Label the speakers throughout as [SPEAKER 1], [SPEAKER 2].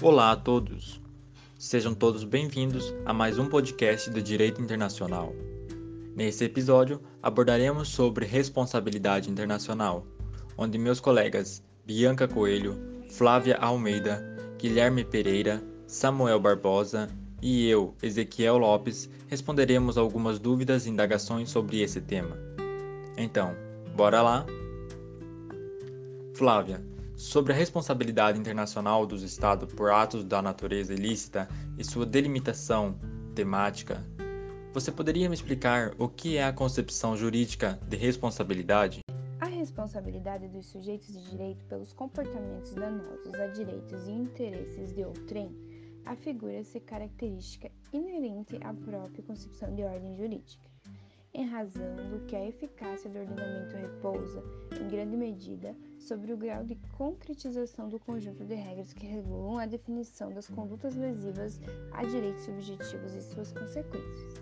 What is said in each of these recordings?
[SPEAKER 1] Olá a todos! Sejam todos bem-vindos a mais um podcast do Direito Internacional. Nesse episódio, abordaremos sobre responsabilidade internacional, onde meus colegas Bianca Coelho, Flávia Almeida, Guilherme Pereira, Samuel Barbosa e eu, Ezequiel Lopes, responderemos algumas dúvidas e indagações sobre esse tema. Então, bora lá? Flávia, sobre a responsabilidade internacional dos Estados por atos da natureza ilícita e sua delimitação temática, você poderia me explicar o que é a concepção jurídica de responsabilidade?
[SPEAKER 2] A responsabilidade dos sujeitos de direito pelos comportamentos danosos a direitos e interesses de outrem afigura-se característica inerente à própria concepção de ordem jurídica em razão do que a eficácia do ordenamento repousa, em grande medida, sobre o grau de concretização do conjunto de regras que regulam a definição das condutas lesivas a direitos subjetivos e suas consequências.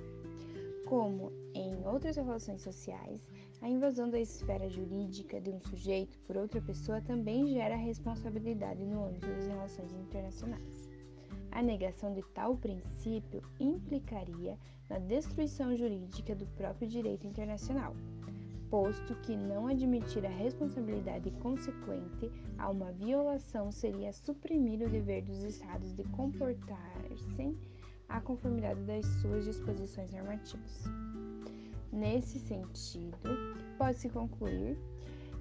[SPEAKER 2] Como em outras relações sociais, a invasão da esfera jurídica de um sujeito por outra pessoa também gera responsabilidade no âmbito das relações internacionais. A negação de tal princípio implicaria na destruição jurídica do próprio direito internacional, posto que não admitir a responsabilidade consequente a uma violação seria suprimir o dever dos Estados de comportar-se à conformidade das suas disposições normativas. Nesse sentido, pode-se concluir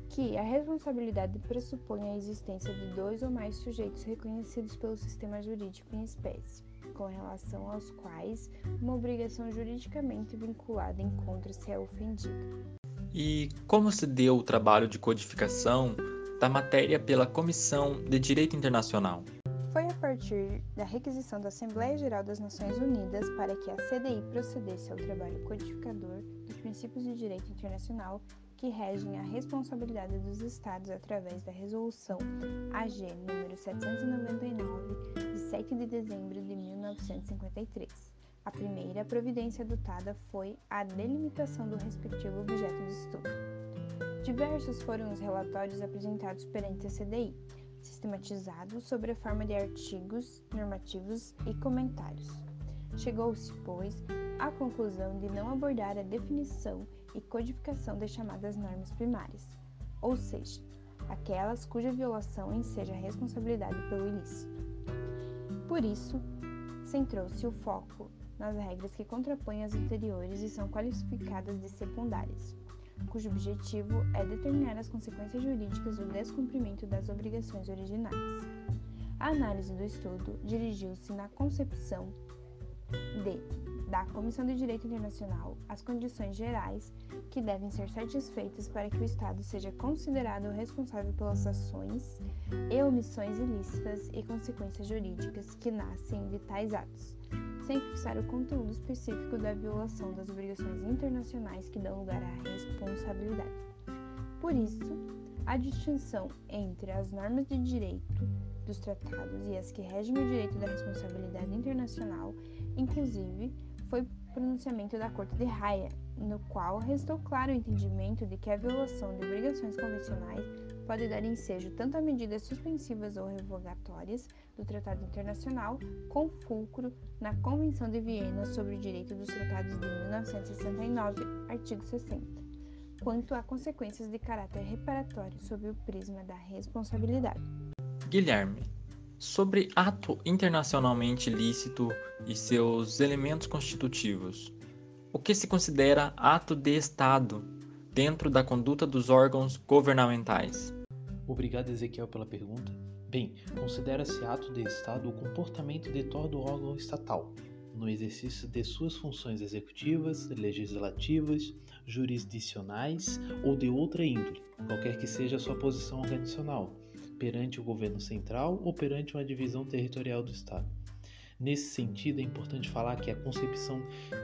[SPEAKER 2] que a responsabilidade pressupõe a existência de dois ou mais sujeitos reconhecidos pelo sistema jurídico em espécie, com relação aos quais uma obrigação juridicamente vinculada encontra-se é ofendida.
[SPEAKER 1] E como se deu o trabalho de codificação da matéria pela Comissão de Direito Internacional?
[SPEAKER 2] Foi a partir da requisição da Assembleia Geral das Nações Unidas para que a CDI procedesse ao trabalho codificador dos princípios de direito internacional que regem a responsabilidade dos Estados através da Resolução AG número 799, de 7 de dezembro de 1953. A primeira providência adotada foi a delimitação do respectivo objeto de estudo. Diversos foram os relatórios apresentados perante a CDI, sistematizados sobre a forma de artigos normativos e comentários. Chegou-se, pois, à conclusão de não abordar a definição e codificação das chamadas normas primárias, ou seja, aquelas cuja violação enseja a responsabilidade pelo ilícito. Por isso, centrou-se o foco nas regras que contrapõem as anteriores e são qualificadas de secundárias, cujo objetivo é determinar as consequências jurídicas do descumprimento das obrigações originais. A análise do estudo dirigiu-se na concepção de da Comissão de Direito Internacional as condições gerais que devem ser satisfeitas para que o Estado seja considerado responsável pelas ações e omissões ilícitas e consequências jurídicas que nascem de tais atos, sem fixar o conteúdo específico da violação das obrigações internacionais que dão lugar à responsabilidade. Por isso, a distinção entre as normas de direito dos tratados e as que regem o direito da responsabilidade internacional, inclusive, foi o pronunciamento da Corte de Haia, no qual restou claro o entendimento de que a violação de obrigações convencionais pode dar ensejo tanto a medidas suspensivas ou revogatórias do Tratado Internacional, com fulcro na Convenção de Viena sobre o Direito dos Tratados de 1969, artigo 60, quanto a consequências de caráter reparatório sob o prisma da responsabilidade.
[SPEAKER 1] Guilherme, sobre ato internacionalmente lícito e seus elementos constitutivos. O que se considera ato de Estado dentro da conduta dos órgãos governamentais?
[SPEAKER 3] Obrigado, Ezequiel, pela pergunta. Bem, considera-se ato de Estado o comportamento de todo órgão estatal, no exercício de suas funções executivas, legislativas, jurisdicionais ou de outra índole, qualquer que seja a sua posição organizacional, perante o governo central ou perante uma divisão territorial do Estado. Nesse sentido, é importante falar que a concepção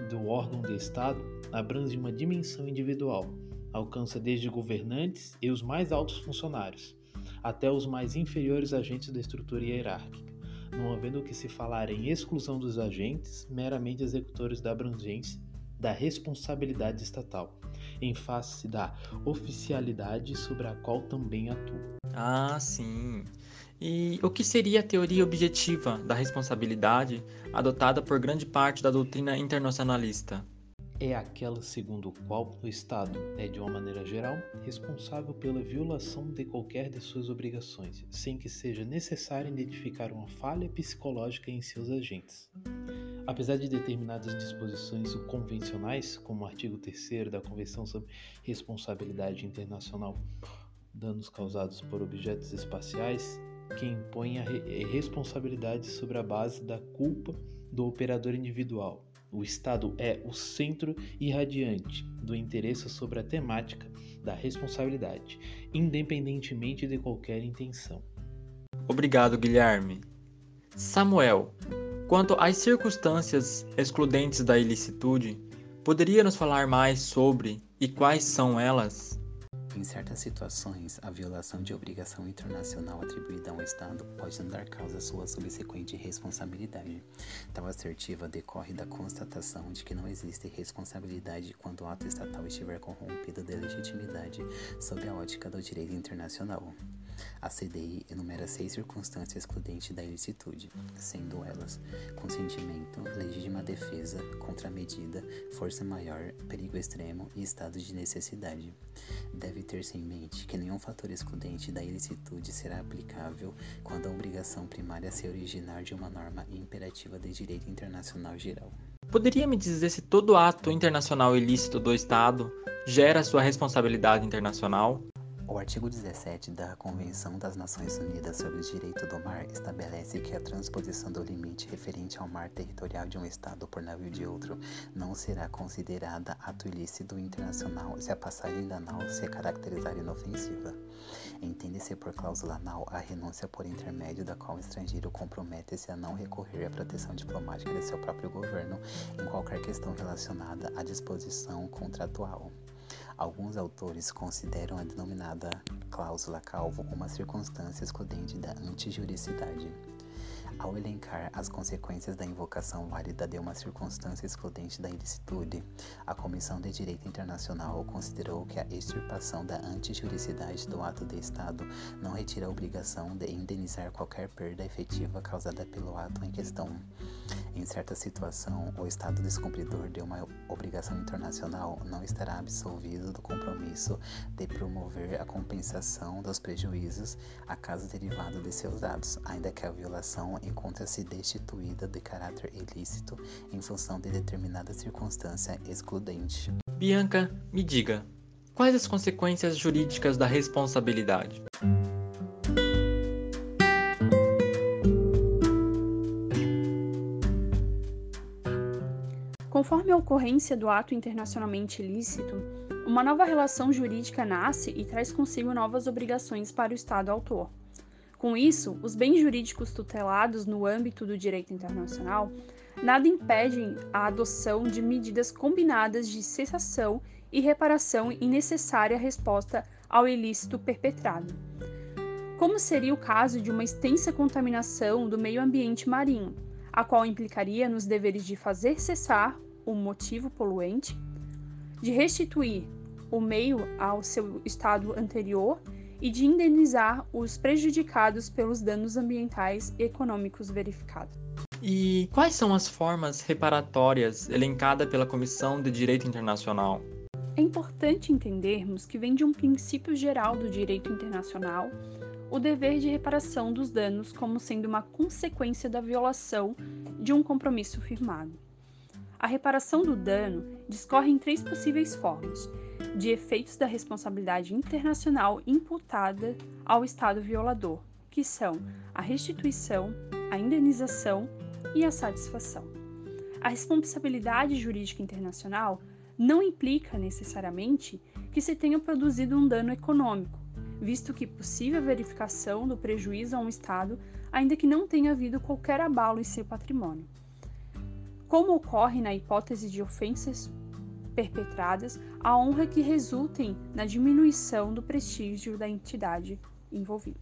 [SPEAKER 3] do órgão de Estado abrange uma dimensão individual, alcança desde governantes e os mais altos funcionários, até os mais inferiores agentes da estrutura hierárquica, não havendo que se falar em exclusão dos agentes meramente executores da abrangência da responsabilidade estatal, em face da oficialidade sobre a qual também atua.
[SPEAKER 1] Ah, sim. E o que seria a teoria objetiva da responsabilidade adotada por grande parte da doutrina internacionalista?
[SPEAKER 3] É aquela segundo o qual o Estado é, de uma maneira geral, responsável pela violação de qualquer de suas obrigações, sem que seja necessário identificar uma falha psicológica em seus agentes. Apesar de determinadas disposições convencionais, como o artigo 3 da Convenção sobre Responsabilidade Internacional, danos causados por objetos espaciais, que impõe a re responsabilidade sobre a base da culpa do operador individual. O Estado é o centro irradiante do interesse sobre a temática da responsabilidade, independentemente de qualquer intenção.
[SPEAKER 1] Obrigado, Guilherme. Samuel, quanto às circunstâncias excludentes da ilicitude, poderia nos falar mais sobre e quais são elas?
[SPEAKER 4] Em certas situações, a violação de obrigação internacional atribuída a um Estado pode não dar causa à sua subsequente responsabilidade. Tal assertiva decorre da constatação de que não existe responsabilidade quando o ato estatal estiver corrompido de legitimidade sob a ótica do direito internacional. A CDI enumera seis circunstâncias excludentes da ilicitude, sendo elas consentimento, legítima defesa, contramedida, força maior, perigo extremo e estado de necessidade. Deve ter-se em mente que nenhum fator excludente da ilicitude será aplicável quando a obrigação primária se originar de uma norma imperativa de direito internacional geral.
[SPEAKER 1] Poderia me dizer se todo ato internacional ilícito do Estado gera sua responsabilidade internacional?
[SPEAKER 4] O artigo 17 da Convenção das Nações Unidas sobre o Direito do Mar estabelece que a transposição do limite referente ao mar territorial de um Estado por navio de outro não será considerada ato ilícito internacional se a passagem da nau se caracterizar inofensiva. Entende-se por cláusula anal a renúncia por intermédio da qual o estrangeiro compromete-se a não recorrer à proteção diplomática de seu próprio governo em qualquer questão relacionada à disposição contratual. Alguns autores consideram a denominada cláusula calvo uma circunstância excludente da antijuricidade. Ao elencar as consequências da invocação válida de uma circunstância excludente da ilicitude, a Comissão de Direito Internacional considerou que a extirpação da antijuricidade do ato de Estado não retira a obrigação de indenizar qualquer perda efetiva causada pelo ato em questão. Em certa situação, o Estado descumpridor de uma obrigação internacional não estará absolvido do compromisso de promover a compensação dos prejuízos a caso derivado de seus dados, ainda que a violação encontra-se destituída de caráter ilícito em função de determinada circunstância excludente.
[SPEAKER 1] Bianca, me diga, quais as consequências jurídicas da responsabilidade?
[SPEAKER 5] Conforme a ocorrência do ato internacionalmente ilícito, uma nova relação jurídica nasce e traz consigo novas obrigações para o Estado autor. Com isso, os bens jurídicos tutelados no âmbito do direito internacional nada impedem a adoção de medidas combinadas de cessação e reparação em necessária resposta ao ilícito perpetrado. Como seria o caso de uma extensa contaminação do meio ambiente marinho, a qual implicaria nos deveres de fazer cessar o motivo poluente, de restituir o meio ao seu estado anterior e de indenizar os prejudicados pelos danos ambientais e econômicos verificados.
[SPEAKER 1] E quais são as formas reparatórias elencadas pela Comissão de Direito Internacional?
[SPEAKER 5] É importante entendermos que vem de um princípio geral do direito internacional o dever de reparação dos danos como sendo uma consequência da violação de um compromisso firmado. A reparação do dano discorre em três possíveis formas: de efeitos da responsabilidade internacional imputada ao Estado violador, que são a restituição, a indenização e a satisfação. A responsabilidade jurídica internacional não implica necessariamente que se tenha produzido um dano econômico, visto que possível verificação do prejuízo a um Estado, ainda que não tenha havido qualquer abalo em seu patrimônio. Como ocorre na hipótese de ofensas perpetradas a honra que resultem na diminuição do prestígio da entidade envolvida.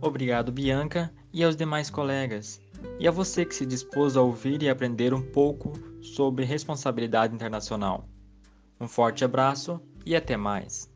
[SPEAKER 1] Obrigado, Bianca, e aos demais colegas. E a você que se dispôs a ouvir e aprender um pouco sobre responsabilidade internacional. Um forte abraço e até mais.